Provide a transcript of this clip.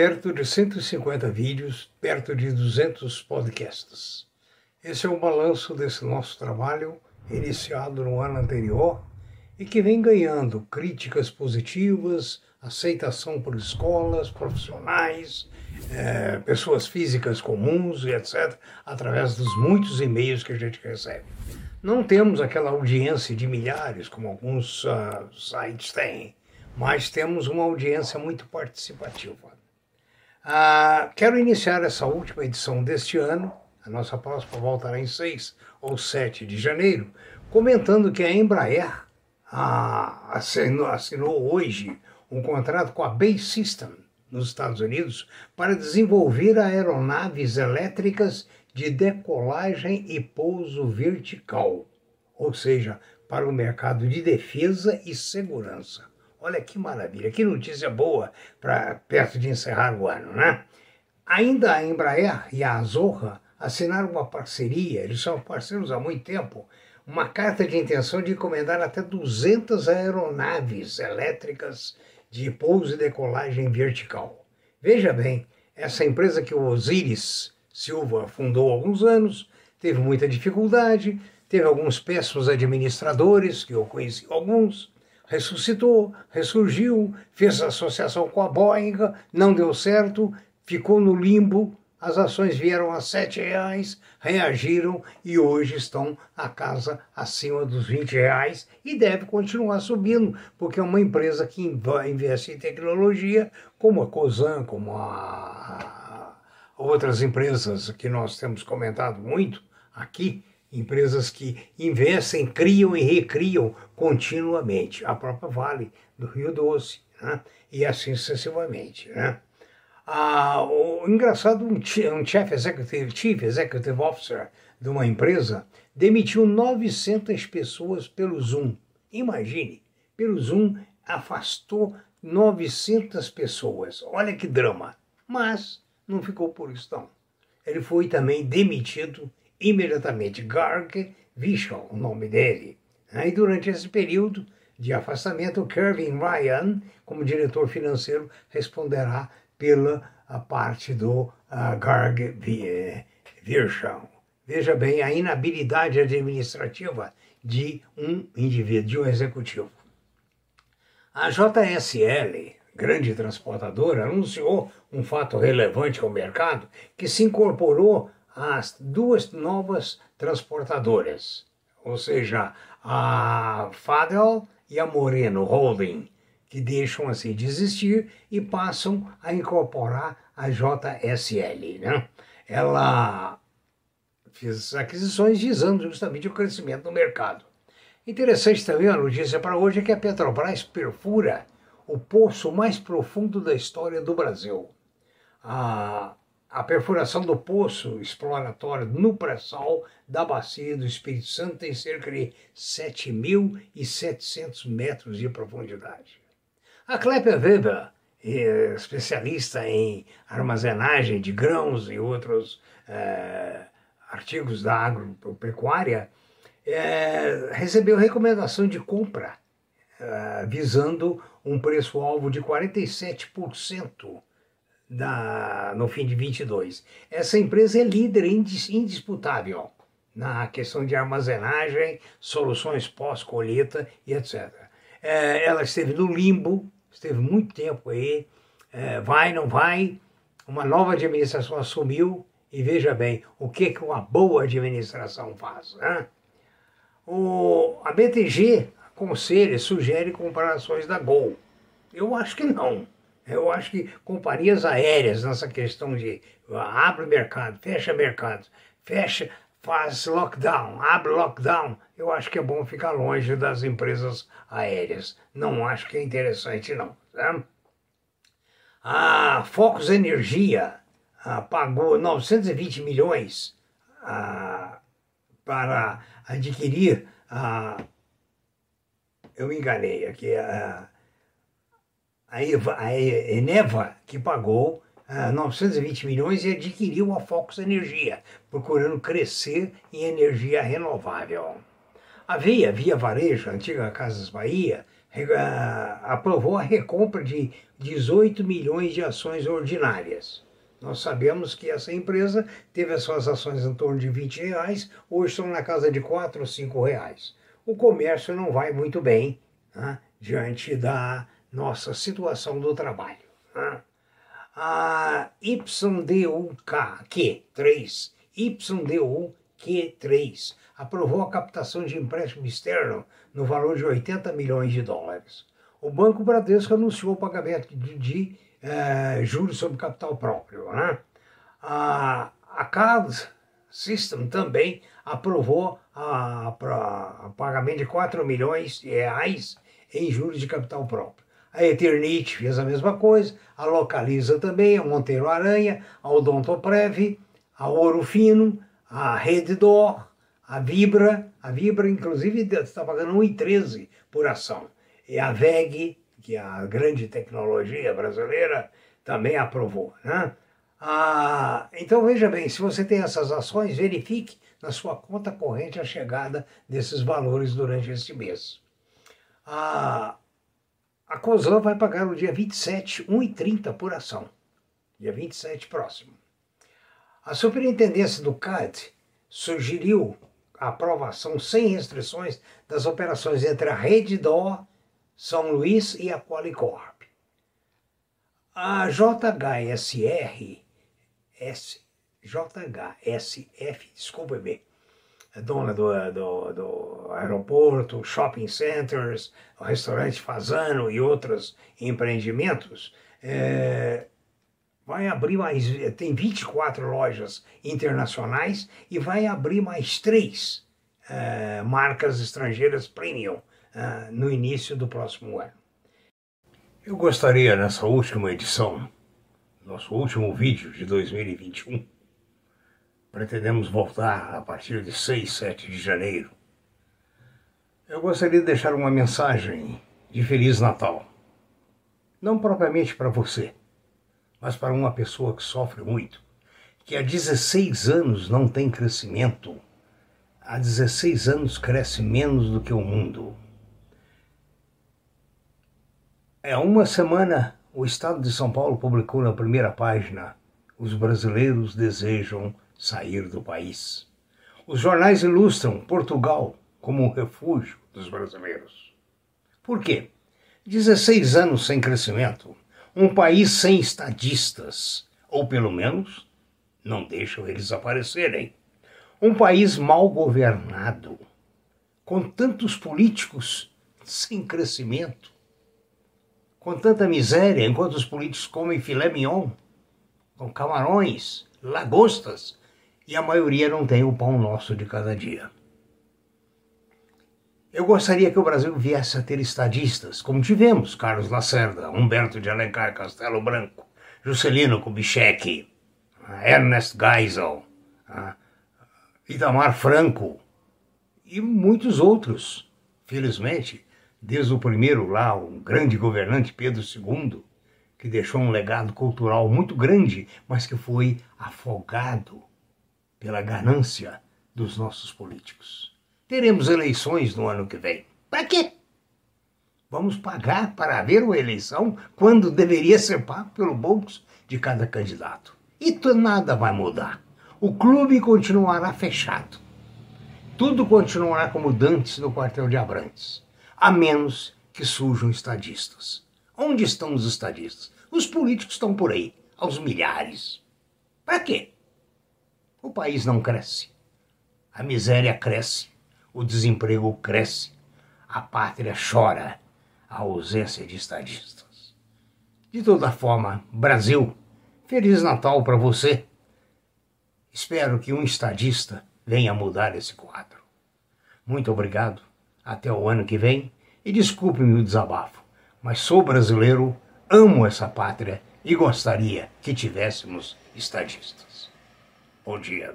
perto de 150 vídeos, perto de 200 podcasts. Esse é o balanço desse nosso trabalho, iniciado no ano anterior e que vem ganhando críticas positivas, aceitação por escolas, profissionais, é, pessoas físicas comuns e etc., através dos muitos e-mails que a gente recebe. Não temos aquela audiência de milhares como alguns uh, sites têm, mas temos uma audiência muito participativa. Ah, quero iniciar essa última edição deste ano, a nossa próxima voltará em 6 ou 7 de janeiro, comentando que a Embraer ah, assinou, assinou hoje um contrato com a Bay System, nos Estados Unidos, para desenvolver aeronaves elétricas de decolagem e pouso vertical, ou seja, para o mercado de defesa e segurança. Olha que maravilha, que notícia boa para perto de encerrar o ano, né? Ainda a Embraer e a Azorra assinaram uma parceria, eles são parceiros há muito tempo, uma carta de intenção de encomendar até 200 aeronaves elétricas de pouso e decolagem vertical. Veja bem, essa empresa que o Osiris Silva fundou há alguns anos, teve muita dificuldade, teve alguns péssimos administradores, que eu conheci alguns, ressuscitou, ressurgiu, fez associação com a Boeing, não deu certo, ficou no limbo, as ações vieram a sete reais, reagiram e hoje estão a casa acima dos 20 reais e deve continuar subindo, porque é uma empresa que investe em tecnologia, como a Cosan, como a outras empresas que nós temos comentado muito aqui, empresas que investem, criam e recriam continuamente. A própria Vale do Rio Doce, né? e assim sucessivamente. Né? Ah, o engraçado, um, um chief, executive, chief executive officer de uma empresa demitiu 900 pessoas pelo Zoom. Imagine, pelo Zoom afastou 900 pessoas. Olha que drama. Mas não ficou por isso não. Ele foi também demitido imediatamente Garg Vishal, o nome dele. E durante esse período de afastamento, Kevin Ryan, como diretor financeiro, responderá pela parte do uh, Garg Vishal. Veja bem a inabilidade administrativa de um indivíduo, de um executivo. A JSL, grande transportadora, anunciou um fato relevante ao mercado que se incorporou as duas novas transportadoras, ou seja, a Fadel e a Moreno Holding, que deixam assim de existir e passam a incorporar a JSL. Né? Ela fez aquisições visando justamente o crescimento do mercado. Interessante também a notícia para hoje é que a Petrobras perfura o poço mais profundo da história do Brasil. A a perfuração do poço exploratório no pré-sal da bacia do Espírito Santo tem cerca de 7.700 metros de profundidade. A Klepper Weber, especialista em armazenagem de grãos e outros é, artigos da agropecuária, é, recebeu recomendação de compra é, visando um preço-alvo de 47% da, no fim de 22. Essa empresa é líder indisputável na questão de armazenagem, soluções pós-colheita e etc. É, ela esteve no limbo, esteve muito tempo aí, é, vai, não vai, uma nova administração assumiu e veja bem o que, que uma boa administração faz. Né? O, a BTG aconselha, sugere comparações da Gol. Eu acho que não. Eu acho que companhias aéreas, nessa questão de ah, abre mercado, fecha mercado, fecha, faz lockdown, abre lockdown, eu acho que é bom ficar longe das empresas aéreas. Não acho que é interessante, não. Tá? A Focus Energia ah, pagou 920 milhões ah, para adquirir a. Eu me enganei aqui. A, a, Eneva, que pagou ah, 920 milhões e adquiriu a Focus Energia, procurando crescer em energia renovável. A Via, Via Varejo, a antiga Casas Bahia, aprovou a recompra de 18 milhões de ações ordinárias. Nós sabemos que essa empresa teve as suas ações em torno de 20 reais, hoje estão na casa de 4 ou 5 reais. O comércio não vai muito bem né, diante da nossa situação do trabalho. Né? A YDUK-3, YDUQ3, aprovou a captação de empréstimo externo no valor de 80 milhões de dólares. O Banco Bradesco anunciou o pagamento de, de eh, juros sobre capital próprio. Né? A, a CAD System também aprovou o pagamento de 4 milhões de reais em juros de capital próprio. A Eternite fez a mesma coisa, a Localiza também, a Monteiro Aranha, a Odontoprev, a Ouro Fino, a Reddor, a Vibra, a Vibra inclusive está pagando 1,13 por ação. E a VEG, que é a grande tecnologia brasileira, também aprovou. Né? Ah, então veja bem, se você tem essas ações, verifique na sua conta corrente a chegada desses valores durante este mês. Ah, a COSAN vai pagar no dia 27, 1,30 por ação. Dia 27 próximo. A superintendência do CAD sugeriu a aprovação sem restrições das operações entre a Rede Dó, São Luís e a Qualicorp. A JHSR, S, JHSF, desculpe-me, é dona do, do, do, aeroporto, shopping centers, restaurante Fazano e outros empreendimentos, é, vai abrir mais, tem 24 lojas internacionais e vai abrir mais três é, marcas estrangeiras premium é, no início do próximo ano. Eu gostaria, nessa última edição, nosso último vídeo de 2021, Pretendemos voltar a partir de 6, 7 de janeiro. Eu gostaria de deixar uma mensagem de Feliz Natal. Não propriamente para você, mas para uma pessoa que sofre muito, que há 16 anos não tem crescimento. Há 16 anos cresce menos do que o mundo. É uma semana o Estado de São Paulo publicou na primeira página: os brasileiros desejam sair do país. Os jornais ilustram Portugal como um refúgio dos brasileiros. Por quê? 16 anos sem crescimento, um país sem estadistas, ou pelo menos não deixam eles aparecerem. Um país mal governado, com tantos políticos sem crescimento, com tanta miséria, enquanto os políticos comem filé mignon, com camarões, lagostas e a maioria não tem o pão nosso de cada dia. Eu gostaria que o Brasil viesse a ter estadistas, como tivemos Carlos Lacerda, Humberto de Alencar Castelo Branco, Juscelino Kubitschek, Ernest Geisel, Itamar Franco e muitos outros. Felizmente, desde o primeiro lá, o grande governante Pedro II, que deixou um legado cultural muito grande, mas que foi afogado pela ganância dos nossos políticos. Teremos eleições no ano que vem. Para quê? Vamos pagar para haver uma eleição quando deveria ser pago pelo bolso de cada candidato. E nada vai mudar. O clube continuará fechado. Tudo continuará como dantes no quartel de Abrantes, a menos que surjam estadistas. Onde estão os estadistas? Os políticos estão por aí, aos milhares. Para quê? O país não cresce. A miséria cresce, o desemprego cresce, a pátria chora a ausência de estadistas. De toda forma, Brasil, Feliz Natal para você. Espero que um estadista venha mudar esse quadro. Muito obrigado, até o ano que vem e desculpe-me o desabafo, mas sou brasileiro, amo essa pátria e gostaria que tivéssemos estadistas. Bom dia.